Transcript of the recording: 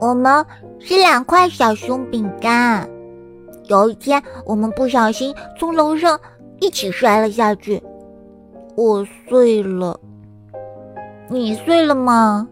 我们是两块小熊饼干。有一天我们不小心从楼上一起摔了下去。我碎了。你碎了吗？